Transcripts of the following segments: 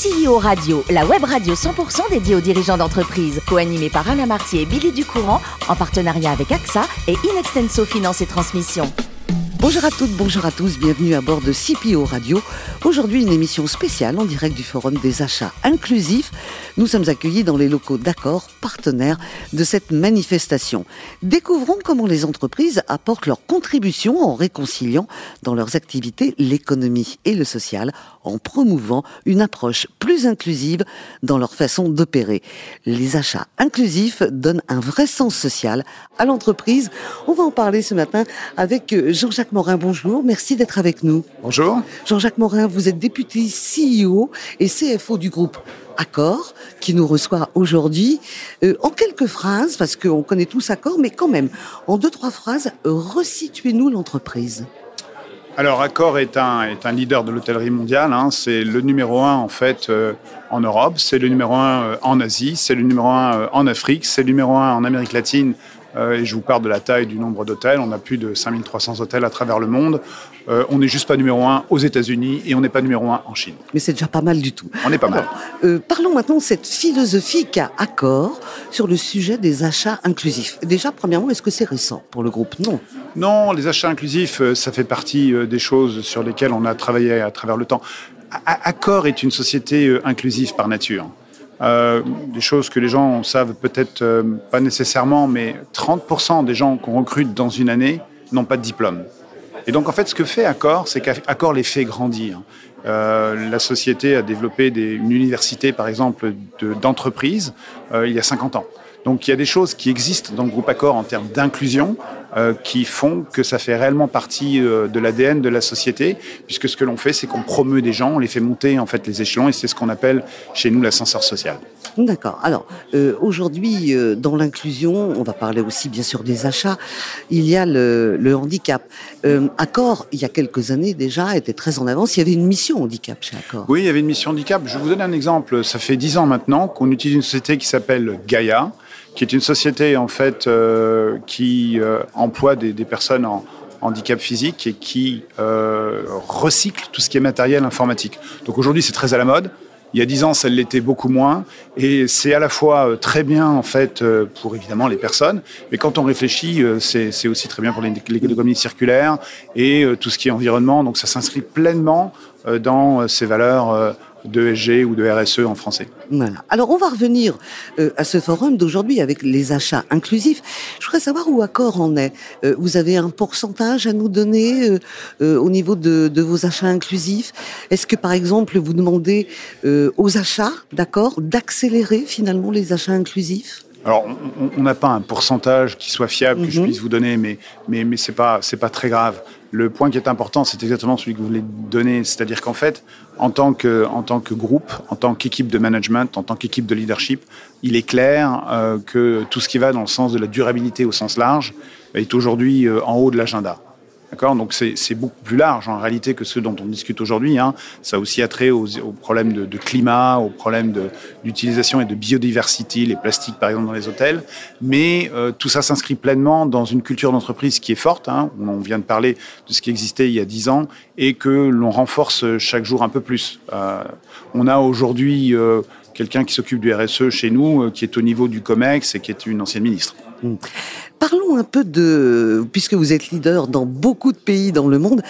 CEO Radio, la web radio 100% dédiée aux dirigeants d'entreprise, co-animée par Alain Martier et Billy Ducourant, en partenariat avec AXA et Inextenso Finance et Transmission. Bonjour à toutes, bonjour à tous, bienvenue à bord de CPO Radio. Aujourd'hui, une émission spéciale en direct du Forum des achats inclusifs. Nous sommes accueillis dans les locaux d'accord, partenaires de cette manifestation. Découvrons comment les entreprises apportent leur contribution en réconciliant dans leurs activités l'économie et le social, en promouvant une approche plus inclusive dans leur façon d'opérer. Les achats inclusifs donnent un vrai sens social à l'entreprise. On va en parler ce matin avec Jean-Jacques Morin. Bonjour, merci d'être avec nous. Bonjour. Jean-Jacques Morin, vous êtes député CEO et CFO du groupe Accor, qui nous reçoit aujourd'hui. Euh, en quelques phrases, parce qu'on connaît tous Accor, mais quand même, en deux, trois phrases, resituez-nous l'entreprise. Alors, Accor est un, est un leader de l'hôtellerie mondiale. Hein. C'est le numéro un, en fait, euh, en Europe. C'est le numéro un euh, en Asie. C'est le numéro un en Afrique. C'est le numéro un en Amérique latine et je vous parle de la taille du nombre d'hôtels. On a plus de 5300 hôtels à travers le monde. Euh, on n'est juste pas numéro un aux États-Unis et on n'est pas numéro un en Chine. Mais c'est déjà pas mal du tout. On est pas mal. Euh, parlons maintenant de cette philosophie qu'a Accor sur le sujet des achats inclusifs. Déjà, premièrement, est-ce que c'est récent pour le groupe? Non. Non, les achats inclusifs, ça fait partie des choses sur lesquelles on a travaillé à travers le temps. Accor est une société inclusive par nature. Euh, des choses que les gens savent peut-être euh, pas nécessairement, mais 30% des gens qu'on recrute dans une année n'ont pas de diplôme. Et donc en fait, ce que fait Accor, c'est qu'Accor les fait grandir. Euh, la société a développé des, une université, par exemple, d'entreprise euh, il y a 50 ans. Donc il y a des choses qui existent dans le groupe Accor en termes d'inclusion euh, qui font que ça fait réellement partie de l'ADN de la société, puisque ce que l'on fait, c'est qu'on promeut des gens, on les fait monter en fait les échelons, et c'est ce qu'on appelle chez nous l'ascenseur social. D'accord. Alors aujourd'hui, dans l'inclusion, on va parler aussi bien sûr des achats. Il y a le, le handicap. Euh, Accor, il y a quelques années déjà, était très en avance. Il y avait une mission handicap chez Accor. Oui, il y avait une mission handicap. Je vous donner un exemple. Ça fait dix ans maintenant qu'on utilise une société qui s'appelle Gaia qui est une société en fait euh, qui euh, emploie des, personnes en handicap physique et qui euh, recycle tout ce qui est matériel informatique. Donc aujourd'hui, c'est très à la mode. Il y a dix ans, ça l'était beaucoup moins, et c'est à la fois très bien en fait pour évidemment les personnes, mais quand on réfléchit, c'est aussi très bien pour l'économie circulaire et tout ce qui est environnement. Donc ça s'inscrit pleinement dans ces valeurs de SG ou de RSE en français. Voilà. Alors on va revenir euh, à ce forum d'aujourd'hui avec les achats inclusifs. Je voudrais savoir où Accor en est. Euh, vous avez un pourcentage à nous donner euh, euh au niveau de, de, vos achats inclusifs? Est-ce que par exemple vous demandez euh, aux achats, d'accord, d'accélérer finalement les achats inclusifs? Alors, on n'a pas un pourcentage qui soit fiable que mm -hmm. je puisse vous donner, mais, mais, mais ce n'est pas, pas très grave. Le point qui est important, c'est exactement celui que vous voulez donner, c'est-à-dire qu'en fait, en tant, que, en tant que groupe, en tant qu'équipe de management, en tant qu'équipe de leadership, il est clair euh, que tout ce qui va dans le sens de la durabilité au sens large est aujourd'hui euh, en haut de l'agenda. D'accord Donc c'est beaucoup plus large en réalité que ce dont on discute aujourd'hui. Hein. Ça a aussi attrait aux, aux problèmes de, de, climat, aux problèmes d'utilisation et de biodiversité, les plastiques par exemple dans les hôtels. Mais euh, tout ça s'inscrit pleinement dans une culture d'entreprise qui est forte. Hein. On vient de parler de ce qui existait il y a dix ans et que l'on renforce chaque jour un peu plus. Euh, on a aujourd'hui euh, quelqu'un qui s'occupe du RSE chez nous, euh, qui est au niveau du COMEX et qui est une ancienne ministre. Mmh. Parlons un peu de, puisque vous êtes leader dans beaucoup de pays dans le monde,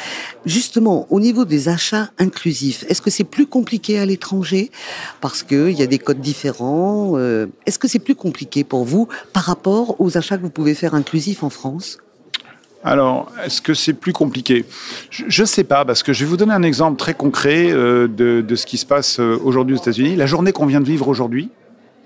justement au niveau des achats inclusifs, est-ce que c'est plus compliqué à l'étranger parce qu'il y a des codes différents euh, Est-ce que c'est plus compliqué pour vous par rapport aux achats que vous pouvez faire inclusifs en France? Alors, est-ce que c'est plus compliqué? Je ne sais pas, parce que je vais vous donner un exemple très concret euh, de, de, ce qui se passe euh, aujourd'hui aux États-Unis. La journée qu'on vient de vivre aujourd'hui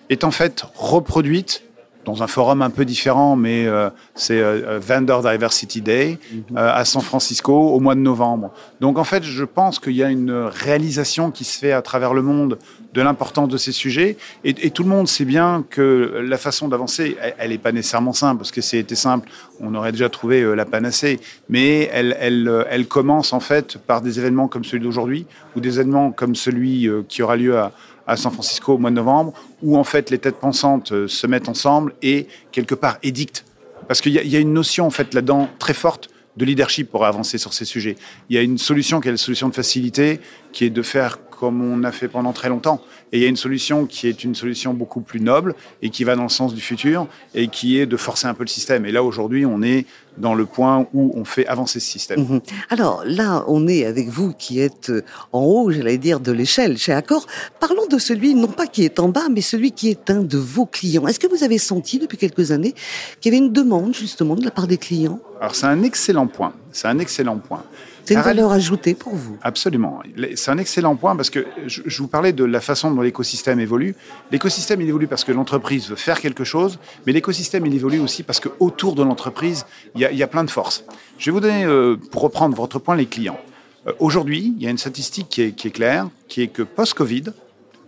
est en fait reproduite dans un forum un peu différent, mais euh, c'est euh, Vendor Diversity Day mm-hmm. euh, à San Francisco au mois de novembre. Donc en fait, je pense qu'il y a une réalisation qui se fait à travers le monde de l'importance de ces sujets, et, et, tout le monde sait bien que la façon d'avancer, elle n'est pas nécessairement simple, parce que si c'était simple, on aurait déjà trouvé la panacée, mais elle, elle, elle commence en fait par des événements comme celui d'aujourd'hui, ou des événements comme celui qui aura lieu à à San Francisco au mois de novembre, où en fait les têtes pensantes euh, se mettent ensemble et quelque part édictent. Parce qu'il y, y, a une notion en fait là-dedans très forte de leadership pour avancer sur ces sujets. Il y a une solution qui est la solution de facilité, qui est de faire comme on a fait pendant très longtemps. Et il y a une solution qui est une solution beaucoup plus noble et qui va dans le sens du futur et qui est de forcer un peu le système. Et là, aujourd'hui, on est dans le point où on fait avancer ce système. Mhm. Alors là, on est avec vous qui êtes euh, en haut, j'allais dire, de l'échelle chez Accor. Parlons de celui, non pas qui est en bas, mais celui qui est un de vos clients. Est-ce que vous avez senti depuis quelques années qu'il y avait une demande justement de la part des clients? Alors c'est un excellent point. C'est un excellent point. C'est une valeur ajoutée pour vous. Absolument. C'est un excellent point parce que je, vous parlais de la façon dont l'écosystème évolue. L'écosystème, il évolue parce que l'entreprise veut faire quelque chose, mais l'écosystème, il évolue aussi parce qu'autour de l'entreprise, il y, a, plein de forces. Je vais vous donner, euh, pour reprendre votre point, les clients. Euh, aujourd'hui, il y a une statistique qui est, claire, qui est que post-Covid,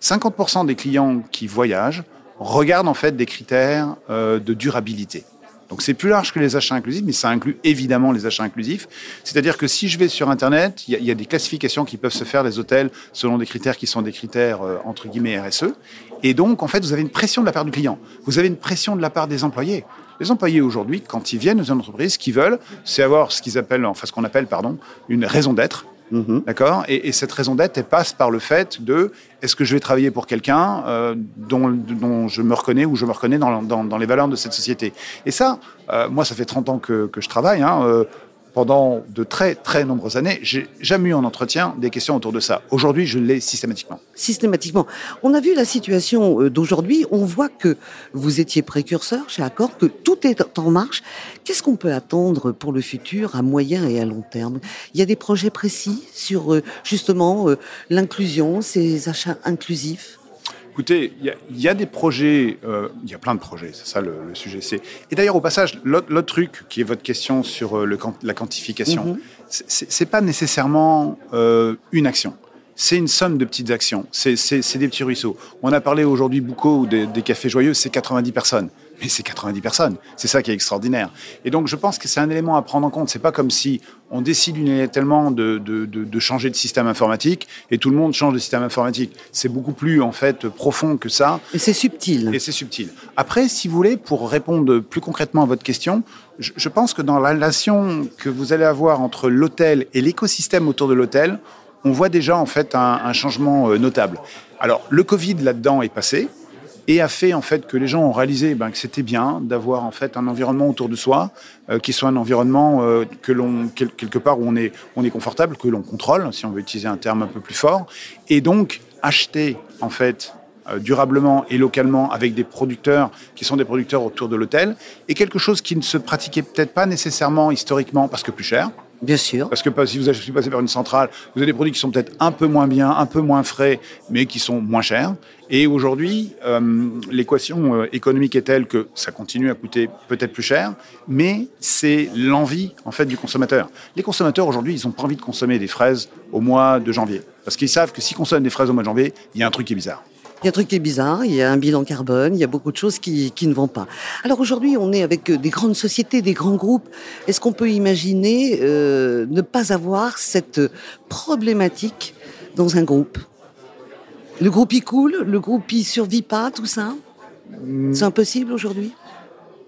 50% des clients qui voyagent regardent en fait des critères euh, de durabilité. Donc c'est plus large que les achats inclusifs, mais ça inclut évidemment les achats inclusifs. C'est-à-dire que si je vais sur Internet, il y, a des classifications qui peuvent se faire des hôtels selon des critères qui sont des critères euh, entre guillemets RSE. Et donc en fait, vous avez une pression de la part du client. Vous avez une pression de la part des employés. Les employés aujourd'hui, quand ils viennent dans une entreprise, ce qu'ils veulent, c'est avoir ce qu'ils appellent, ce qu'on appelle, pardon, une raison d'être. Mhm. D'accord? Et, cette raison d'être, elle passe par le fait de est-ce que je vais travailler pour quelqu'un euh, dont, je me reconnais ou je me reconnais dans, les valeurs de cette société? Et ça, euh, moi, ça fait 30 ans que, que je travaille. Hein, euh, pendant de très très nombreuses années, j'ai jamais eu en entretien des questions autour de ça. Aujourd'hui, je l'ai systématiquement. Systématiquement. On a vu la situation euh, d'aujourd'hui. On voit que vous étiez précurseur chez Accor, que tout est en marche. Qu'est-ce qu'on peut attendre pour le futur à moyen et à long terme? Il y a des projets précis sur euh, justement euh, l'inclusion, ces achats inclusifs? Écoutez, il y, a des projets, euh, il y a plein de projets, c'est ça le, sujet. Et d'ailleurs, au passage, l'autre truc qui est votre question sur euh, le, la quantification, mhm. ce c'est pas nécessairement euh, une action. C'est une somme de petites actions. C'est des petits ruisseaux. On a parlé aujourd'hui beaucoup des, des cafés joyeux, c'est 90 personnes mais c'est 90 personnes. C'est ça qui est extraordinaire. Et donc, je pense que c'est un élément à prendre en compte. C'est pas comme si on décide unilatéralement de, de, de, de, changer de système informatique et tout le monde change de système informatique. C'est beaucoup plus, en fait, profond que ça. Et c'est subtil. Et c'est subtil. Après, si vous voulez, pour répondre plus concrètement à votre question, je, je pense que dans la relation que vous allez avoir entre l'hôtel et l'écosystème autour de l'hôtel, on voit déjà, en fait, un, un changement euh, notable. Alors, le Covid là-dedans est passé et a fait en fait que les gens ont réalisé ben, que c'était bien d'avoir en fait un environnement autour de soi euh, qui soit un environnement euh, que l'on quelque part où on est on est confortable, que l'on contrôle, si on veut utiliser un terme un peu plus fort, et donc acheter en fait euh, durablement et localement avec des producteurs qui sont des producteurs autour de l'hôtel, et quelque chose qui ne se pratiquait peut-être pas nécessairement historiquement parce que plus cher. Bien sûr. Parce que si vous êtes passé par une centrale, vous avez des produits qui sont peut-être un peu moins bien, un peu moins frais, mais qui sont moins chers. Et aujourd'hui, euh, l'équation euh, économique est telle que ça continue à coûter peut-être plus cher, mais c'est l'envie en fait du consommateur. Les consommateurs aujourd'hui, ils n'ont pas envie de consommer des fraises au mois de janvier, parce qu'ils savent que s'ils consomment des fraises au mois de janvier, il y a un truc qui est bizarre. Il y a un truc qui est bizarre, il y a un bilan carbone, il y a beaucoup de choses qui, qui ne vont pas. Alors aujourd'hui, on est avec des grandes sociétés, des grands groupes. Est-ce qu'on peut imaginer euh, ne pas avoir cette problématique dans un groupe? Le groupe y coule, le groupe y survit pas, tout ça? Hmm. C'est impossible aujourd'hui?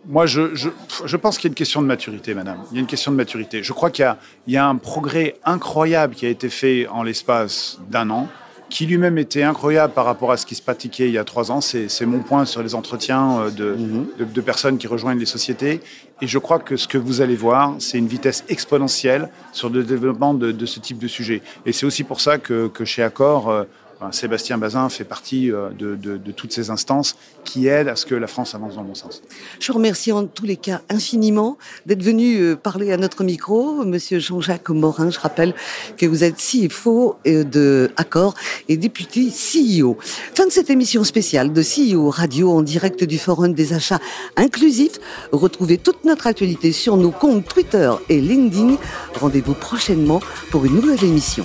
Moi, je, je, je pense qu'il y a une question de maturité, madame. Il y a une question de maturité. Je crois qu'il y, y, a un progrès incroyable qui a été fait en l'espace d'un an qui lui-même était incroyable par rapport à ce qui se pratiquait il y a trois ans. C'est mon point sur les entretiens euh, mhm. de, de, personnes qui rejoignent les sociétés. Et je crois que ce que vous allez voir, c'est une vitesse exponentielle sur le développement de, de, ce type de sujet. Et c'est aussi pour ça que, que chez Accor, Sébastien Bazin fait partie euh, de, toutes ces instances qui aident à ce que la France avance dans le bon sens. Je vous remercie en tous les cas infiniment d'être venu euh, parler à notre micro. Monsieur Jean-Jacques Morin, je rappelle que vous êtes CFO euh, de Accor et député CEO. Fin de cette émission spéciale de CEO Radio en direct du Forum des achats inclusifs. Retrouvez toute notre actualité sur nos comptes Twitter et LinkedIn. Rendez-vous prochainement pour une nouvelle émission.